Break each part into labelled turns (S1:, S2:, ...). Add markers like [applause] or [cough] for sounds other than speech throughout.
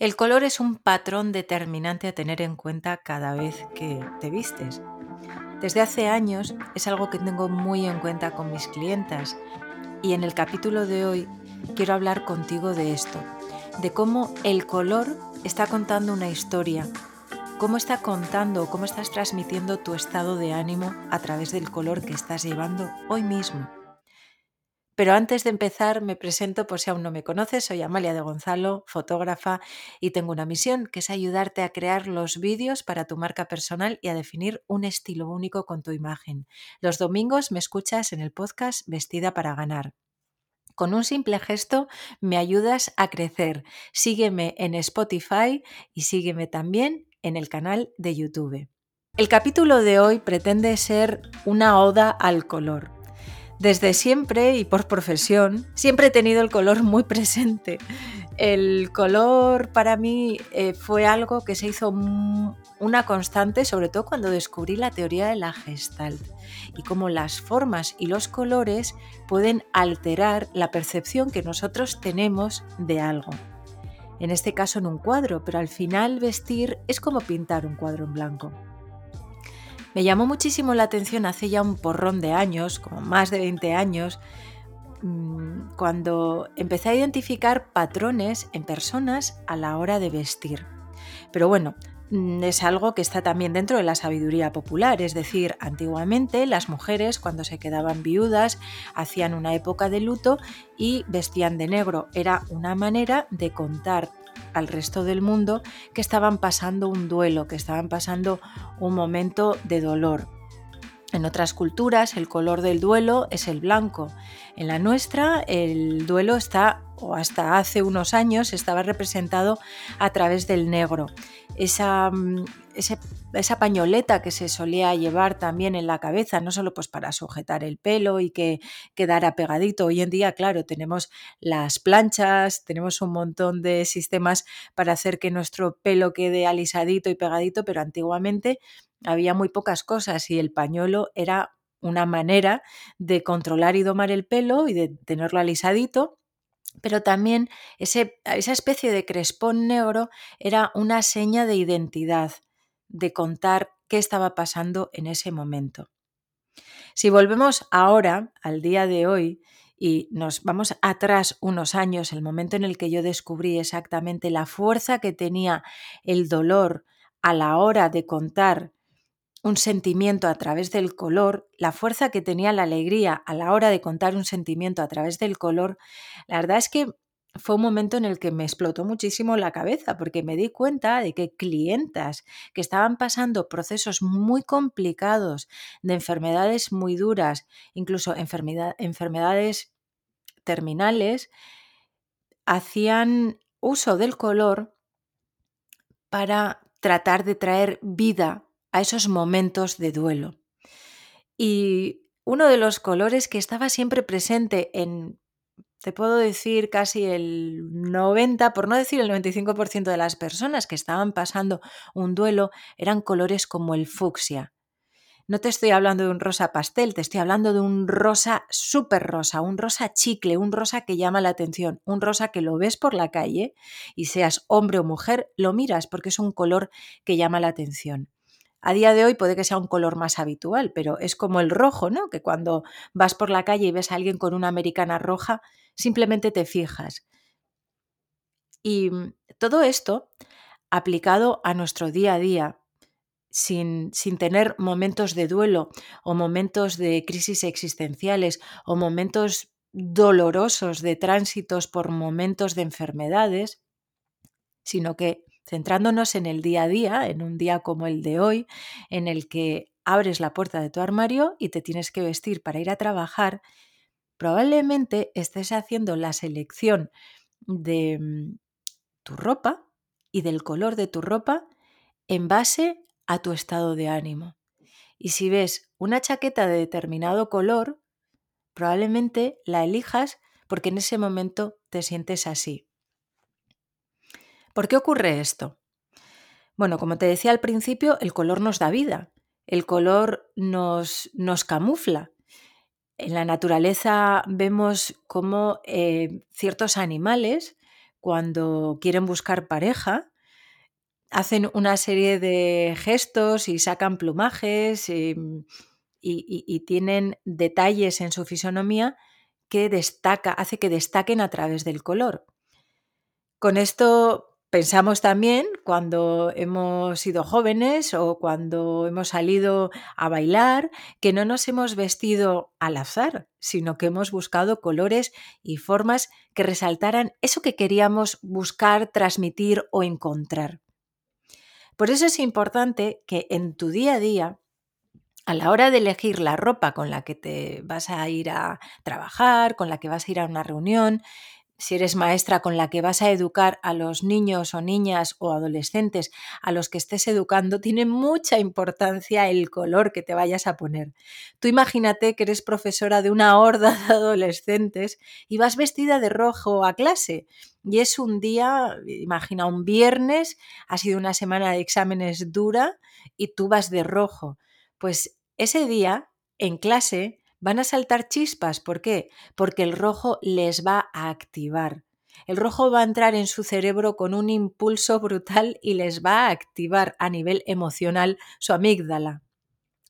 S1: El color es un patrón determinante a tener en cuenta cada vez que te vistes. Desde hace años es algo que tengo muy en cuenta con mis clientas y en el capítulo de hoy quiero hablar contigo de esto, de cómo el color está contando una historia, cómo está contando, cómo estás transmitiendo tu estado de ánimo a través del color que estás llevando hoy mismo. Pero antes de empezar, me presento por si aún no me conoces. Soy Amalia de Gonzalo, fotógrafa, y tengo una misión que es ayudarte a crear los vídeos para tu marca personal y a definir un estilo único con tu imagen. Los domingos me escuchas en el podcast Vestida para ganar. Con un simple gesto me ayudas a crecer. Sígueme en Spotify y sígueme también en el canal de YouTube. El capítulo de hoy pretende ser una oda al color. Desde siempre y por profesión, siempre he tenido el color muy presente. El color para mí eh, fue algo que se hizo una constante, sobre todo cuando descubrí la teoría de la gestalt y cómo las formas y los colores pueden alterar la percepción que nosotros tenemos de algo. En este caso en un cuadro, pero al final vestir es como pintar un cuadro en blanco. Me llamó muchísimo la atención hace ya un porrón de años, como más de 20 años, mm, cuando empecé a identificar patrones en personas a la hora de vestir. Pero bueno, mm, es algo que está también dentro de la sabiduría popular, es decir, antiguamente las mujeres cuando se quedaban viudas hacían una época de luto y vestían de negro. Era una manera de contar al resto del mundo que estaban pasando un duelo, que estaban pasando un momento de dolor. En otras culturas el color del duelo es el blanco. En la nuestra el duelo está, o hasta hace unos años, estaba representado a través del negro. Esa, mm, esa pañoleta que se solía llevar también en la cabeza, no solo pues para sujetar el pelo y que quedara pegadito. Hoy en día, claro, tenemos las planchas, tenemos un montón de sistemas para hacer que nuestro pelo quede alisadito y pegadito, pero antiguamente había muy pocas cosas y el pañuelo era una manera de controlar y domar el pelo y de tenerlo alisadito pero también ese, esa especie de crespón negro era una seña de identidad de contar qué estaba pasando en ese momento. Si volvemos ahora, al día de hoy, y nos vamos atrás unos años, el momento en el que yo descubrí exactamente la fuerza que tenía el dolor a la hora de contar un sentimiento a través del color, la fuerza que tenía la alegría a la hora de contar un sentimiento a través del color, la verdad es que fue un momento en el que me explotó muchísimo la cabeza porque me di cuenta de que clientas que estaban pasando procesos muy complicados de enfermedades muy duras, incluso enfermedades terminales, hacían uso del color para tratar de traer vida a esos momentos de duelo. Y uno de los colores que estaba siempre presente en te puedo decir casi el 90, por no decir el 95% de las personas que estaban pasando un duelo eran colores como el fucsia. No te estoy hablando de un rosa pastel, te estoy hablando de un rosa súper rosa, un rosa chicle, un rosa que llama la atención, un rosa que lo ves por la calle y seas hombre o mujer, lo miras porque es un color que llama la atención. A día de hoy puede que sea un color más habitual, pero es como el rojo, ¿no? Que cuando vas por la calle y ves a alguien con una americana roja, simplemente te fijas. Y mm, todo esto aplicado a nuestro día a día, sin, sin, tener momentos de duelo o momentos de crisis existenciales o momentos dolorosos de tránsitos por momentos de enfermedades, sino que centrándonos en el día a día, en un día como el de hoy, en el que abres la puerta de tu armario y te tienes que vestir para ir a trabajar, probablemente estés haciendo la selección de mm, tu ropa y del color de tu ropa en base a tu estado de ánimo. Y si ves una chaqueta de determinado color, probablemente la elijas porque en ese momento te sientes así. ¿Por qué ocurre esto? Bueno, como te decía al principio, el color nos da vida, el color nos, nos camufla. En la naturaleza vemos cómo eh, ciertos animales, cuando quieren buscar pareja, hacen una serie de gestos y sacan plumajes em, y, tienen detalles en su fisonomía que destaca, hace que destaquen a través del color. Con esto Pensamos también cuando hemos sido jóvenes o cuando hemos salido a bailar que no nos hemos vestido al azar, sino que hemos buscado colores y formas que resaltaran eso que queríamos buscar, transmitir o encontrar. Por eso es importante que en tu día a día, a la hora de elegir la ropa con la que te vas a ir a trabajar, con la que vas a ir a una reunión, si eres maestra con la que vas a educar a los niños o niñas o adolescentes a los que estés educando, tiene mucha importancia el color que te vayas a poner. Tú imagínate que eres profesora de una horda de adolescentes y vas vestida de rojo a clase. Y es un día, imagina, un viernes, ha sido una semana de exámenes dura y tú vas de rojo. Pues ese día, en clase, van a saltar chispas. ¿Por qué? Porque el rojo les va a activar. El rojo va a entrar en su cerebro con un impulso brutal y les va a activar a nivel emocional su amígdala.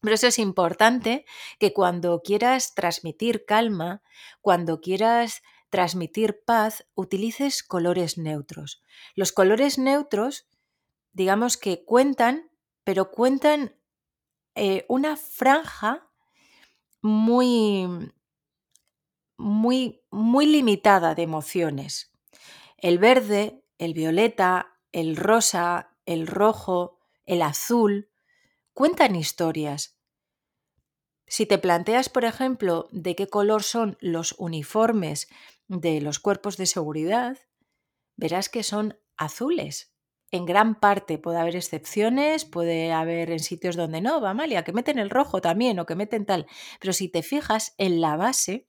S1: Pero eso es importante que cuando quieras transmitir calma, cuando quieras transmitir paz, utilices colores neutros. Los colores neutros, digamos que cuentan, pero cuentan eh, una franja muy, muy, muy limitada de emociones. El verde, el violeta, el rosa, el rojo, el azul, cuentan historias. Si te planteas, por ejemplo, de qué color son los uniformes de los cuerpos de seguridad, verás que son azules en gran parte puede haber excepciones, puede haber en sitios donde no, va Amalia, que meten el rojo también o que meten tal. Pero si te fijas en la base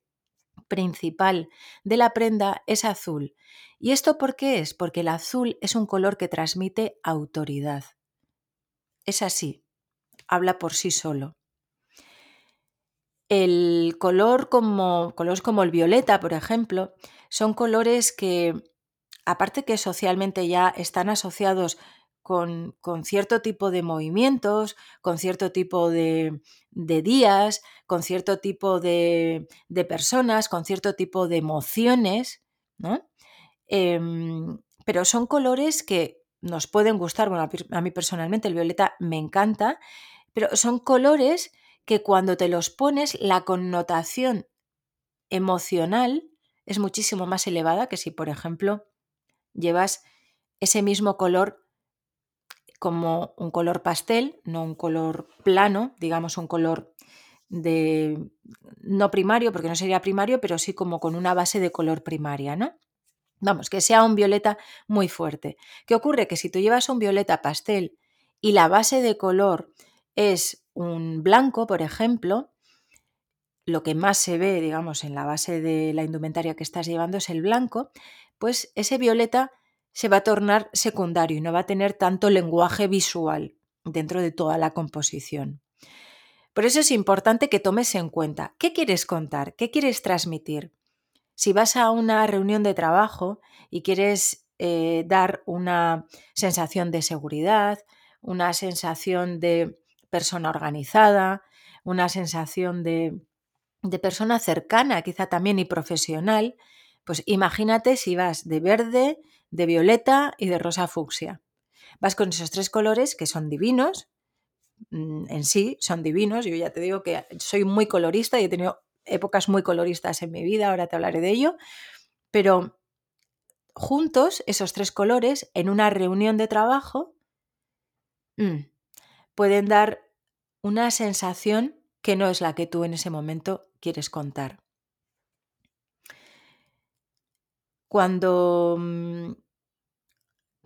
S1: principal de la prenda es azul. ¿Y esto por qué es? Porque el azul es un color que transmite autoridad. Es así, habla por sí solo. El color como colores como el violeta, por ejemplo, son colores que aparte que socialmente ya están asociados con, cierto tipo de movimientos, con cierto tipo de, días, con cierto tipo de, personas, con cierto tipo de emociones, ¿no? Em, pero son colores que nos pueden gustar, bueno, a mí personalmente el violeta me encanta, pero son colores que cuando te los pones la connotación emocional es muchísimo más elevada que si, por ejemplo, llevas ese mismo color como un color pastel, no un color plano, digamos un color de no primario, porque no sería primario, pero sí como con una base de color primaria, ¿no? Vamos, que sea un violeta muy fuerte. ¿Qué ocurre? Que si tú llevas un violeta pastel y la base de color es un blanco, por ejemplo, lo que más se ve, digamos, en la base de la indumentaria que estás llevando es el blanco, pues ese violeta se va a tornar secundario y no va a tener tanto lenguaje visual dentro de toda la composición. Por eso es importante que tomes en cuenta qué quieres contar, qué quieres transmitir. Si vas a una reunión de trabajo y quieres eh, dar una sensación de seguridad, una sensación de persona organizada, una sensación de, de persona cercana, quizá también y profesional, pues imagínate si vas de verde, de violeta y de rosa fucsia. Vas con esos tres colores que son divinos, mm, en sí son divinos. Yo ya te digo que soy muy colorista y he tenido épocas muy coloristas en mi vida, ahora te hablaré de ello, pero juntos esos tres colores en una reunión de trabajo mm, pueden dar una sensación que no es la que tú en ese momento quieres contar. Cuando mm,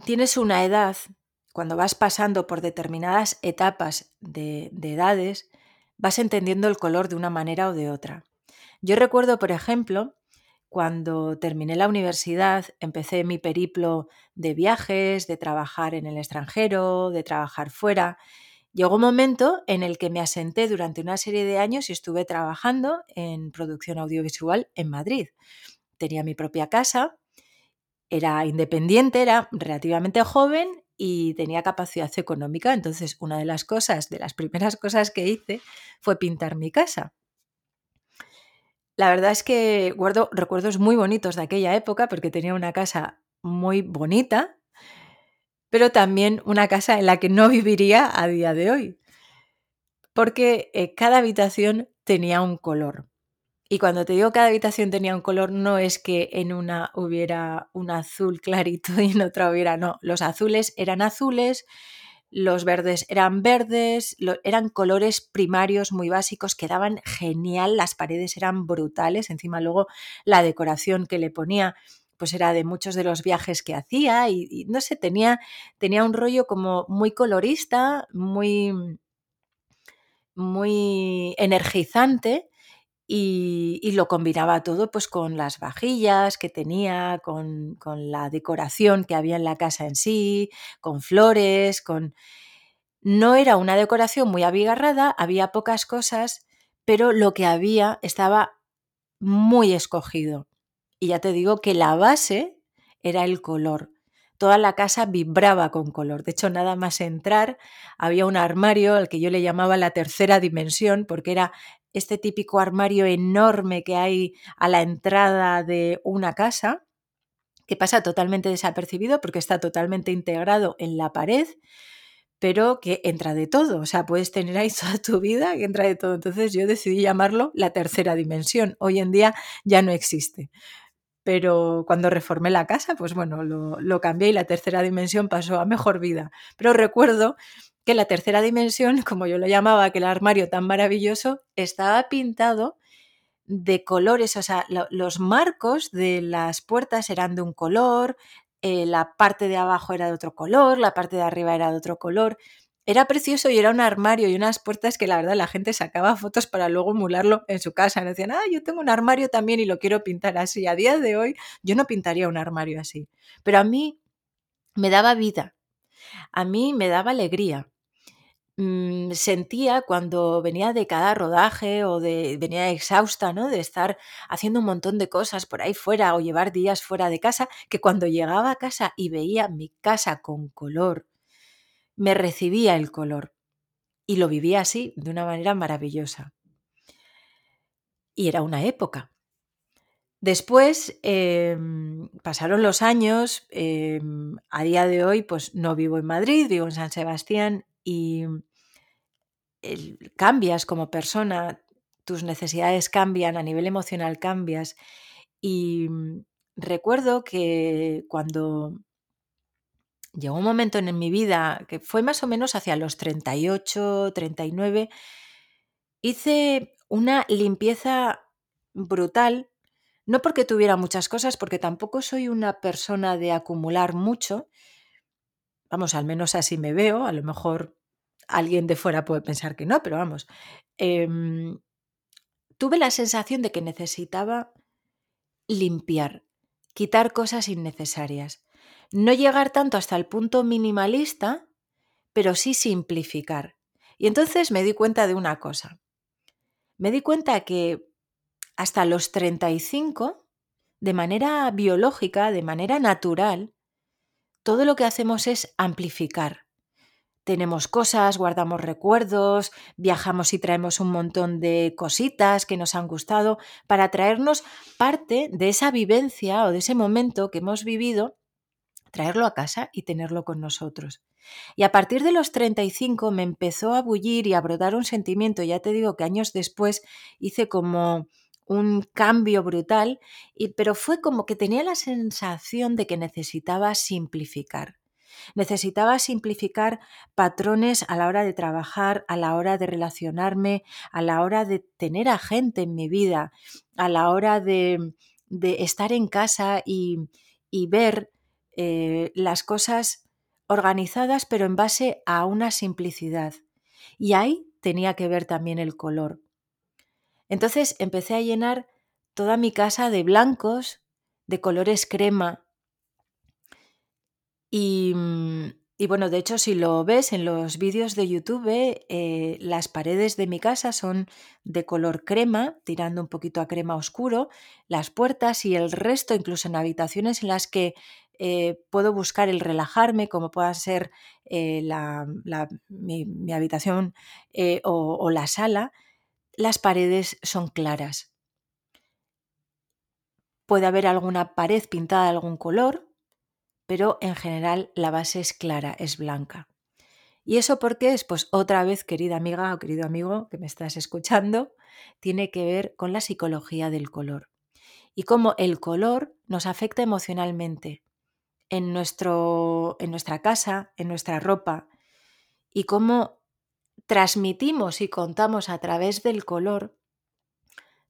S1: tienes una edad, cuando vas pasando por determinadas etapas de, edades, vas entendiendo el color de una manera o de otra. Yo recuerdo, por ejemplo, cuando terminé la universidad, empecé mi periplo de viajes, de trabajar en el extranjero, de trabajar fuera. Llegó un momento en el que me asenté durante una serie de años y estuve trabajando en producción audiovisual en Madrid. Tenía mi propia casa era independiente, era relativamente joven y tenía capacidad económica. Entonces, una de las cosas, de las primeras cosas que hice fue pintar mi casa. La verdad es que guardo recuerdos muy bonitos de aquella época porque tenía una casa muy bonita, pero también una casa en la que no [laughs] viviría a día de hoy, porque eh, cada habitación tenía un color. Y cuando te digo cada habitación tenía un color, no es que en una hubiera un azul clarito y en otra hubiera, no, los azules eran azules, los verdes eran verdes, eran colores primarios muy básicos, quedaban genial, las paredes eran brutales, encima luego la decoración que le ponía pues era de muchos de los viajes que hacía y, no sé, tenía, tenía un rollo como muy colorista, muy, muy energizante y, lo combinaba todo pues con las vajillas que tenía, con, con, la decoración que había en la casa en sí, con flores, con... No era una decoración muy abigarrada, había pocas cosas, pero lo que había estaba muy escogido. Y ya te digo que la base era el color. Toda la casa vibraba con color. De hecho, nada más entrar, había un armario al que yo le llamaba la tercera dimensión, porque era este típico armario enorme que hay a la entrada de una casa, que pasa totalmente desapercibido porque está totalmente integrado en la pared, pero que entra de todo. O sea, puedes tener ahí [laughs] toda tu vida que entra de todo. Entonces yo decidí llamarlo la tercera dimensión. Hoy en día ya no existe. Pero cuando reformé la casa, pues bueno, lo, lo cambié y la tercera dimensión pasó a mejor vida. Pero recuerdo que la tercera dimensión, [laughs] como yo lo llamaba, aquel armario tan maravilloso, estaba pintado de colores, o sea, los marcos de las puertas eran de un color, eh, la parte de abajo era de otro color, la parte de arriba era de otro color. Era precioso y era un armario y unas puertas que la verdad la gente sacaba fotos para luego emularlo en su casa. No decían, ah, yo tengo un armario también y lo quiero pintar así. A día de hoy yo no pintaría un armario así. Pero a mí me daba vida, a mí me daba alegría. Mm, sentía cuando venía de cada rodaje o de venía exhausta, ¿no? De estar haciendo un montón de cosas por ahí fuera o llevar días fuera de casa, que cuando llegaba a casa y veía mi casa con color, me recibía el color y lo vivía así de una manera maravillosa. Y era una época. Después em, pasaron los años, em, a día de hoy pues no vivo en Madrid, vivo en San Sebastián y cambias como persona, tus necesidades cambian, a nivel emocional cambias. Y mm, recuerdo que cuando llegó un momento en mi vida, que fue más o menos hacia los 38, 39, hice una limpieza brutal, no porque tuviera muchas cosas, porque tampoco soy una persona de acumular mucho, vamos, al menos así me veo, a lo mejor alguien de fuera puede pensar que no, pero vamos. Em, tuve la sensación de que necesitaba limpiar, quitar cosas innecesarias. No llegar tanto hasta el punto minimalista, pero sí simplificar. Y entonces me di cuenta de una cosa. Me di cuenta que hasta los 35, de manera biológica, de manera natural, todo lo que hacemos es amplificar tenemos cosas, guardamos recuerdos, viajamos y traemos un montón de cositas que nos han gustado para traernos parte de esa vivencia o de ese momento que hemos vivido, traerlo a casa y tenerlo con nosotros. Y a partir de los 35 me empezó a bullir y a brotar un sentimiento, ya te digo que años después hice como un cambio brutal, y, pero fue como que tenía la sensación de que necesitaba simplificar. Necesitaba simplificar patrones a la hora de trabajar, a la hora de relacionarme, a la hora de tener a gente en mi vida, a la hora de, estar en casa y, ver eh, las cosas organizadas pero en base a una simplicidad. Y ahí tenía que ver también el color. Entonces empecé a llenar toda mi casa de blancos, de colores crema, Mm, y, bueno, de hecho, si lo ves en los vídeos de YouTube, eh, las paredes de mi casa son de color crema, tirando un poquito a crema oscuro, las puertas y el resto, incluso en habitaciones en las que eh, puedo buscar el relajarme, como pueda ser eh, mi, habitación eh, o la sala, las paredes son claras. Puede haber alguna pared pintada de algún color, pero en general la base es clara, es blanca. ¿Y eso por qué es? Pues otra vez, querida amiga o querido amigo que me estás escuchando, tiene que ver con la psicología del color y cómo el color nos afecta emocionalmente en, nuestro, en nuestra casa, en nuestra ropa, y cómo transmitimos y contamos a través del color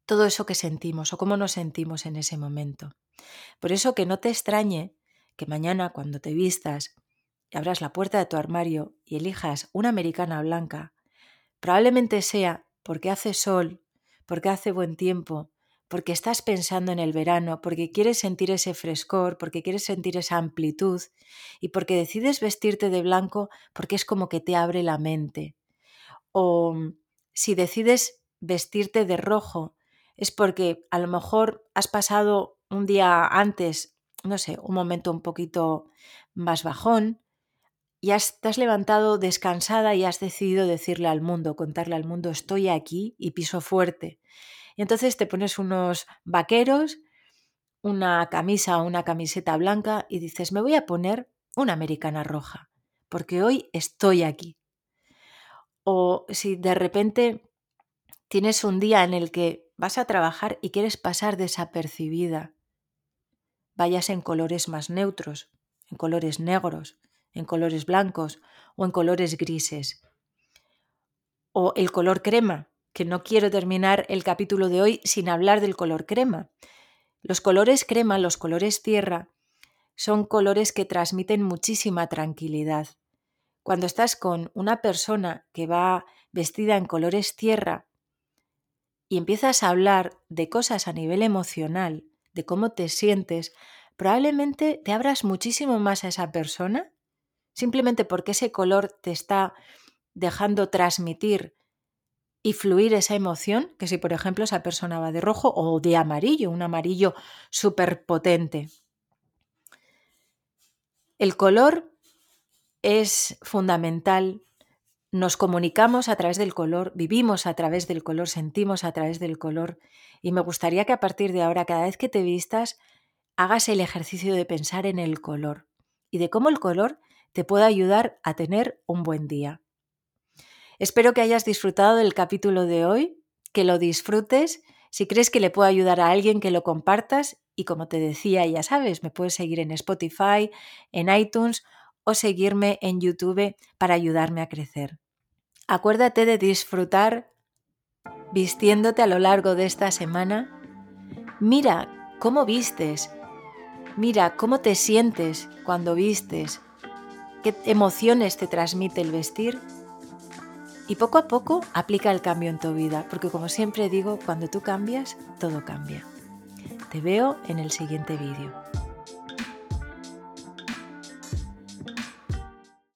S1: todo eso que sentimos o cómo nos sentimos en ese momento. Por eso que no te extrañe que mañana cuando te vistas y abras la puerta de tu armario y elijas una americana blanca, probablemente sea porque hace sol, porque hace buen tiempo, porque estás pensando en el verano, porque quieres sentir ese frescor, porque quieres sentir esa amplitud y porque decides vestirte de blanco porque es como que te abre la mente. O mm, si decides vestirte de rojo es porque a lo mejor has pasado un día antes, no sé, un momento un poquito más bajón, y has, te has levantado descansada y has decidido decirle al mundo, contarle al mundo, estoy aquí y piso fuerte. Y entonces te pones unos vaqueros, una camisa o una camiseta blanca y dices, me voy a poner una americana roja, porque hoy estoy aquí. O si de repente tienes un día en el que vas a trabajar y quieres pasar desapercibida, vayas en colores más neutros, en colores negros, en colores blancos o en colores grises. O el color crema, que no quiero terminar el capítulo de hoy sin hablar del color crema. Los colores crema, los colores tierra, son colores que transmiten muchísima tranquilidad. Cuando estás con una persona que va vestida en colores tierra y empiezas a hablar de cosas a nivel emocional, de cómo te sientes, probablemente te abras muchísimo más a esa persona, simplemente porque ese color te está dejando transmitir y fluir esa emoción, que si por ejemplo esa persona va de rojo o de amarillo, un amarillo súper potente. El color es fundamental, nos comunicamos a través del color, vivimos a través del color, sentimos a través del color y me gustaría que a partir de ahora, cada vez que te vistas, hagas el ejercicio de pensar en el color y de cómo el color te puede ayudar a tener un buen día. Espero que hayas disfrutado del capítulo de hoy, que lo disfrutes. Si crees que le puede ayudar a alguien, que lo compartas. Y como te decía, ya sabes, me puedes seguir en Spotify, en iTunes o seguirme en YouTube para ayudarme a crecer. Acuérdate de disfrutar vistiéndote a lo largo de esta semana. Mira cómo vistes. Mira cómo te sientes cuando vistes. ¿Qué emociones te transmite el vestir? Y poco a poco aplica el cambio en tu vida, porque como siempre digo, cuando tú cambias, todo cambia. Te veo en el siguiente vídeo.